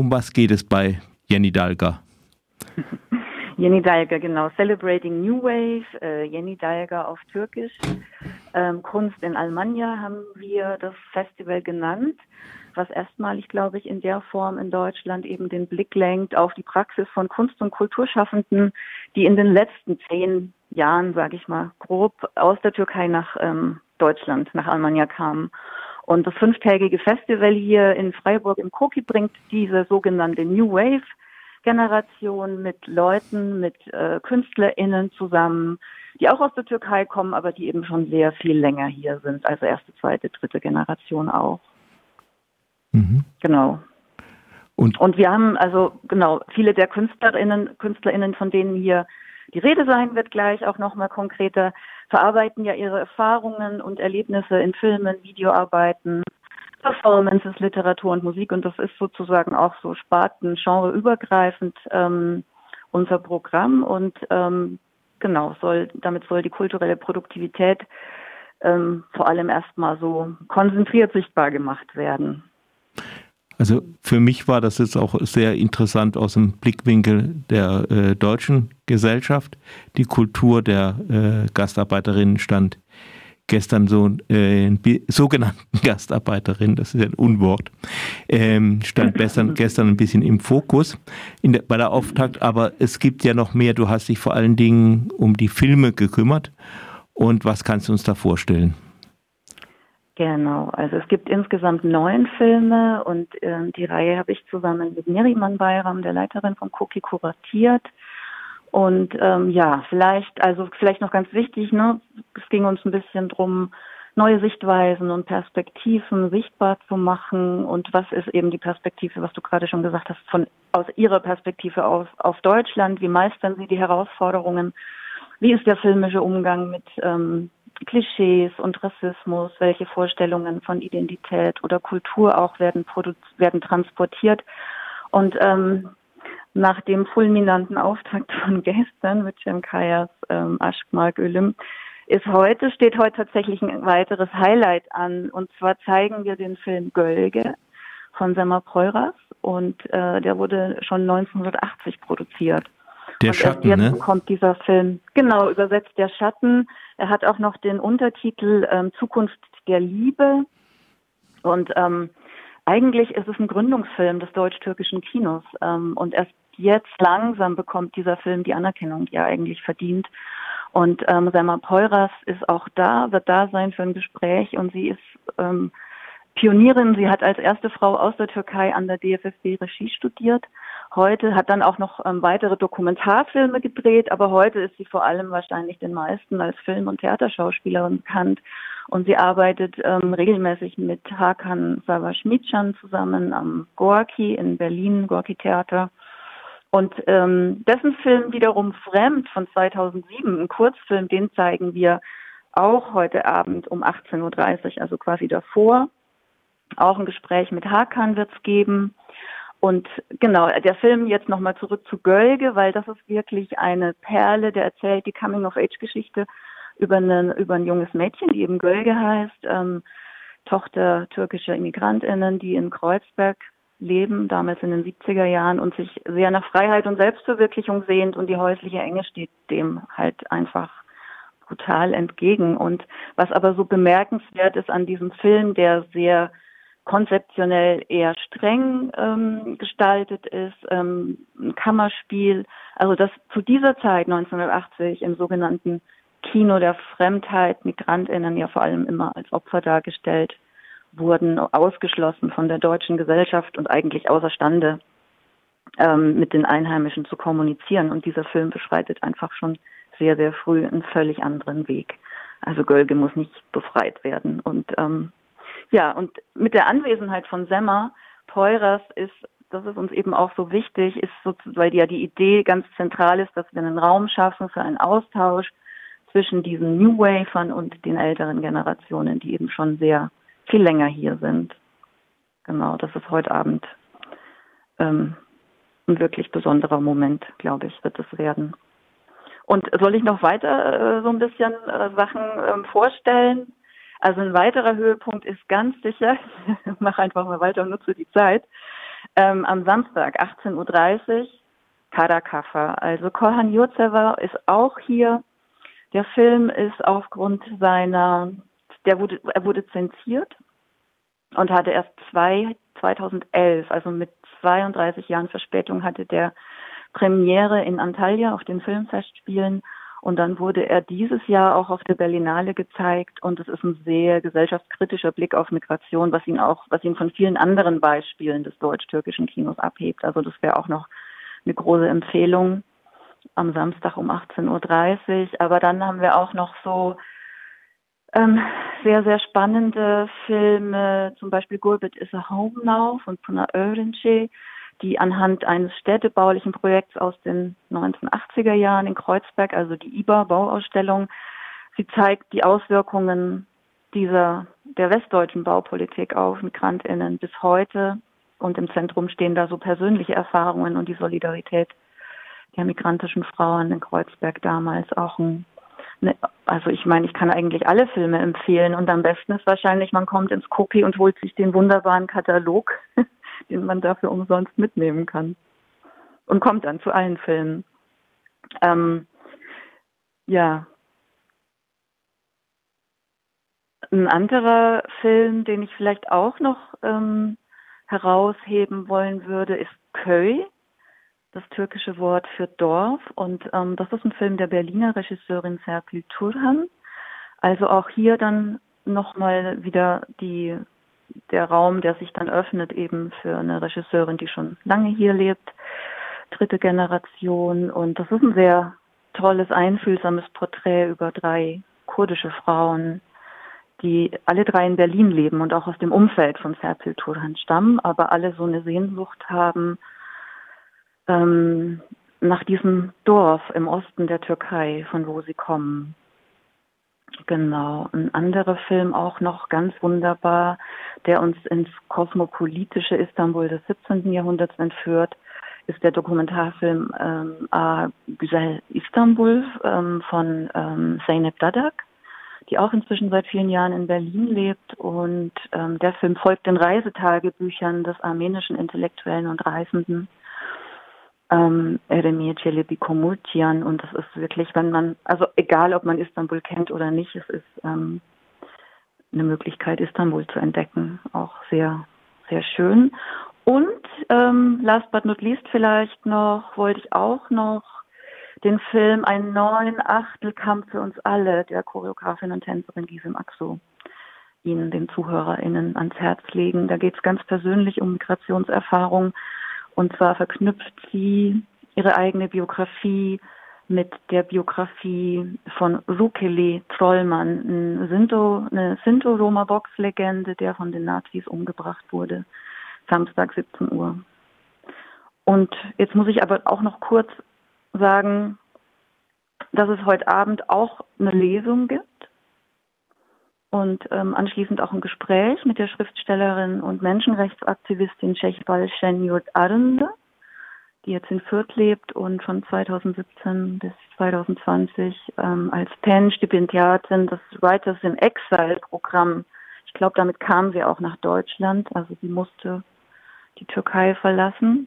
um was geht es bei Jenny Dalga? Jenny Dalga, genau. Celebrating New Wave, äh, Jenny Dalga auf Türkisch. Ähm, Kunst in Almanja haben wir das Festival genannt, was erstmalig, glaube ich, in der Form in Deutschland eben den Blick lenkt auf die Praxis von Kunst- und Kulturschaffenden, die in den letzten zehn Jahren, sage ich mal, grob aus der Türkei nach ähm, Deutschland, nach Almanja kamen. Und das fünftägige Festival hier in Freiburg im Koki bringt diese sogenannte New Wave Generation mit Leuten, mit äh, KünstlerInnen zusammen, die auch aus der Türkei kommen, aber die eben schon sehr viel länger hier sind, also erste, zweite, dritte Generation auch. Mhm. Genau. Und, und wir haben also genau viele der KünstlerInnen, KünstlerInnen, von denen hier die Rede sein wird gleich auch nochmal konkreter, verarbeiten ja ihre Erfahrungen und Erlebnisse in Filmen, Videoarbeiten, Performances, Literatur und Musik und das ist sozusagen auch so Sparten, genreübergreifend ähm, unser Programm und ähm, genau, soll, damit soll die kulturelle Produktivität ähm, vor allem erstmal so konzentriert sichtbar gemacht werden. Also für mich war das jetzt auch sehr interessant aus dem Blickwinkel der äh, deutschen Gesellschaft. Die Kultur der äh, Gastarbeiterinnen stand gestern so äh, sogenannten Gastarbeiterin, das ist ein Unwort, ähm, stand gestern, gestern ein bisschen im Fokus der, bei der Auftakt, aber es gibt ja noch mehr. Du hast dich vor allen Dingen um die Filme gekümmert und was kannst du uns da vorstellen? Genau, also es gibt insgesamt neun Filme und äh, die Reihe habe ich zusammen mit Neriman Bayram, der Leiterin von Cookie, kuratiert. Und ähm, ja, vielleicht, also vielleicht noch ganz wichtig, ne, es ging uns ein bisschen drum, neue Sichtweisen und Perspektiven sichtbar zu machen. Und was ist eben die Perspektive, was du gerade schon gesagt hast, von aus ihrer Perspektive auf, auf Deutschland? Wie meistern sie die Herausforderungen? Wie ist der filmische Umgang mit ähm, Klischees und Rassismus? Welche Vorstellungen von Identität oder Kultur auch werden, werden transportiert? Und ähm, nach dem fulminanten Auftakt von gestern mit Cem Kayas ähm, Aşkmark Ölüm ist heute, steht heute tatsächlich ein weiteres Highlight an. Und zwar zeigen wir den Film Gölge von Semmer Preuras und äh, der wurde schon 1980 produziert. Der und Schatten, erst jetzt ne? kommt dieser Film, genau, übersetzt der Schatten. Er hat auch noch den Untertitel ähm, Zukunft der Liebe. Und ähm, eigentlich ist es ein Gründungsfilm des deutsch-türkischen Kinos. Ähm, und erst jetzt langsam bekommt dieser Film die Anerkennung, die er eigentlich verdient. Und ähm, Selma Peuras ist auch da, wird da sein für ein Gespräch und sie ist ähm, Pionierin. Sie hat als erste Frau aus der Türkei an der DFSB Regie studiert. Heute hat dann auch noch ähm, weitere Dokumentarfilme gedreht, aber heute ist sie vor allem wahrscheinlich den meisten als Film- und Theaterschauspielerin bekannt. Und sie arbeitet ähm, regelmäßig mit Hakan Savaschmitschan zusammen am Gorki in Berlin, Gorki Theater. Und ähm, dessen Film wiederum Fremd von 2007, ein Kurzfilm, den zeigen wir auch heute Abend um 18.30 Uhr, also quasi davor. Auch ein Gespräch mit Hakan wird es geben. Und genau, der Film jetzt nochmal zurück zu Gölge, weil das ist wirklich eine Perle, der erzählt die Coming-of-Age-Geschichte über, über ein junges Mädchen, die eben Gölge heißt, ähm, Tochter türkischer Immigrantinnen, die in Kreuzberg leben, damals in den 70er Jahren und sich sehr nach Freiheit und Selbstverwirklichung sehnt und die häusliche Enge steht dem halt einfach brutal entgegen. Und was aber so bemerkenswert ist an diesem Film, der sehr konzeptionell eher streng ähm, gestaltet ist, ähm, ein Kammerspiel, also das zu dieser Zeit 1980 im sogenannten Kino der Fremdheit, Migrantinnen ja vor allem immer als Opfer dargestellt wurden ausgeschlossen von der deutschen Gesellschaft und eigentlich außerstande, ähm, mit den Einheimischen zu kommunizieren. Und dieser Film beschreitet einfach schon sehr, sehr früh einen völlig anderen Weg. Also Gölge muss nicht befreit werden. Und ähm, ja, und mit der Anwesenheit von Semmer, Peuras ist, das ist uns eben auch so wichtig, ist so, weil ja die Idee ganz zentral ist, dass wir einen Raum schaffen für einen Austausch zwischen diesen New Wafern und den älteren Generationen, die eben schon sehr viel länger hier sind. Genau, das ist heute Abend ähm, ein wirklich besonderer Moment, glaube ich, wird es werden. Und soll ich noch weiter äh, so ein bisschen äh, Sachen ähm, vorstellen? Also ein weiterer Höhepunkt ist ganz sicher, ich mache einfach mal weiter und nutze die Zeit, Ähm, am Samstag 18.30 Uhr Karakafa. Also Korhan Yurtseva ist auch hier. Der Film ist aufgrund seiner, der wurde, er wurde zensiert und hatte erst zwei, 2011, also mit 32 Jahren Verspätung hatte der Premiere in Antalya auf den Filmfestspielen und dann wurde er dieses Jahr auch auf der Berlinale gezeigt und es ist ein sehr gesellschaftskritischer Blick auf Migration, was ihn auch, was ihn von vielen anderen Beispielen des deutsch-türkischen Kinos abhebt. Also das wäre auch noch eine große Empfehlung am Samstag um 18.30 Uhr. Aber dann haben wir auch noch so ähm, sehr, sehr spannende Filme, zum Beispiel Gurbet is a Home Now von Puna Örince, die anhand eines städtebaulichen Projekts aus den 1980er Jahren in Kreuzberg, also die IBA-Bauausstellung, sie zeigt die Auswirkungen dieser der westdeutschen Baupolitik auf MigrantInnen bis heute. Und im Zentrum stehen da so persönliche Erfahrungen und die Solidarität der migrantischen Frauen in Kreuzberg damals auch ein ne, also ich meine, ich kann eigentlich alle Filme empfehlen und am besten ist wahrscheinlich, man kommt ins Cookie und holt sich den wunderbaren Katalog, den man dafür umsonst mitnehmen kann und kommt dann zu allen Filmen. Ähm, ja. Ein anderer Film, den ich vielleicht auch noch ähm, herausheben wollen würde, ist Köy, das türkische Wort für Dorf. Und ähm, das ist ein Film der Berliner Regisseurin Serpil Turhan. Also auch hier dann nochmal wieder die, der Raum, der sich dann öffnet, eben für eine Regisseurin, die schon lange hier lebt, dritte Generation. Und das ist ein sehr tolles, einfühlsames Porträt über drei kurdische Frauen, die alle drei in Berlin leben und auch aus dem Umfeld von Serpil Turhan stammen, aber alle so eine Sehnsucht haben ähm, nach diesem Dorf im Osten der Türkei, von wo sie kommen. Genau. Ein anderer Film auch noch ganz wunderbar, der uns ins kosmopolitische Istanbul des 17. Jahrhunderts entführt, ist der Dokumentarfilm ähm, A Güzel Istanbul ähm, von ähm, Zeynep Dadak die auch inzwischen seit vielen Jahren in Berlin lebt. Und ähm, der Film folgt den Reisetagebüchern des armenischen Intellektuellen und Reisenden ähm, Eremir Celebi Komultian. Und das ist wirklich, wenn man, also egal ob man Istanbul kennt oder nicht, es ist ähm, eine Möglichkeit, Istanbul zu entdecken. Auch sehr, sehr schön. Und ähm, last but not least vielleicht noch, wollte ich auch noch den Film Einen neuen Achtelkampf für uns alle der Choreografin und Tänzerin Gisem Axo Ihnen, den ZuhörerInnen, ans Herz legen. Da geht es ganz persönlich um Migrationserfahrung und zwar verknüpft sie ihre eigene Biografie mit der Biografie von Rukeli Trollmann, Sinto, eine Sinto-Roma-Box-Legende, der von den Nazis umgebracht wurde, Samstag 17 Uhr. Und jetzt muss ich aber auch noch kurz sagen, dass es heute Abend auch eine Lesung gibt und ähm, anschließend auch ein Gespräch mit der Schriftstellerin und Menschenrechtsaktivistin Shechbal Shenyurt Arnde, die jetzt in Fürth lebt und von 2017 bis 2020 ähm, als PEN-Stipendiatin des Writers in Exile-Programm, ich glaube, damit kam sie auch nach Deutschland, also sie musste die Türkei verlassen.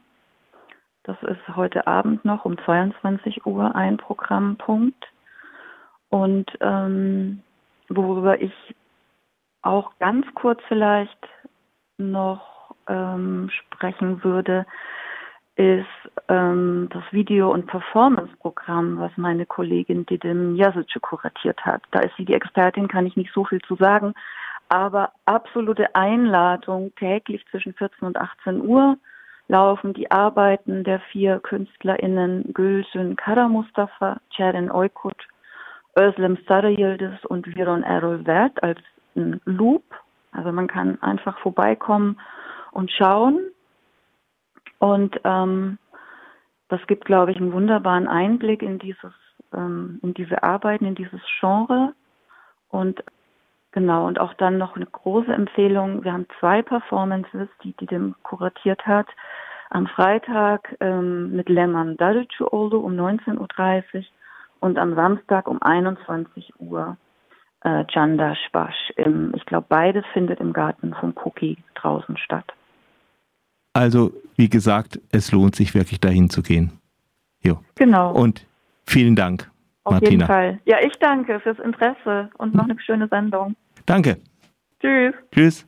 Das ist heute Abend noch um 22 Uhr ein Programmpunkt. Und ähm, worüber ich auch ganz kurz vielleicht noch ähm, sprechen würde, ist ähm, das Video- und Performance-Programm, was meine Kollegin Didim Jasic kuratiert hat. Da ist sie die Expertin, kann ich nicht so viel zu sagen, aber absolute Einladung täglich zwischen 14 und 18 Uhr laufen die Arbeiten der vier KünstlerInnen Gülsün Kara-Mustafa, Ceren Oykut, Özlem Sarayildiz und Viron Erol Wert als ein Loop. Also man kann einfach vorbeikommen und schauen. Und ähm, das gibt, glaube ich, einen wunderbaren Einblick in dieses, ähm, in diese Arbeiten, in dieses Genre. Und genau, und auch dann noch eine große Empfehlung. Wir haben zwei Performances, die die dem kuratiert hat am Freitag ähm, mit Lehmann Darucuoğlu um 19.30 Uhr und am Samstag um 21 Uhr äh, Janda Spasch. ich glaube, beides findet im Garten vom Cookie draußen statt. Also, wie gesagt, es lohnt sich wirklich dahin zu gehen. Jo. Genau. Und vielen Dank, Auf Martina. jeden Fall. Ja, ich danke fürs Interesse und noch eine schöne Sendung. Danke. Tschüss. Tschüss.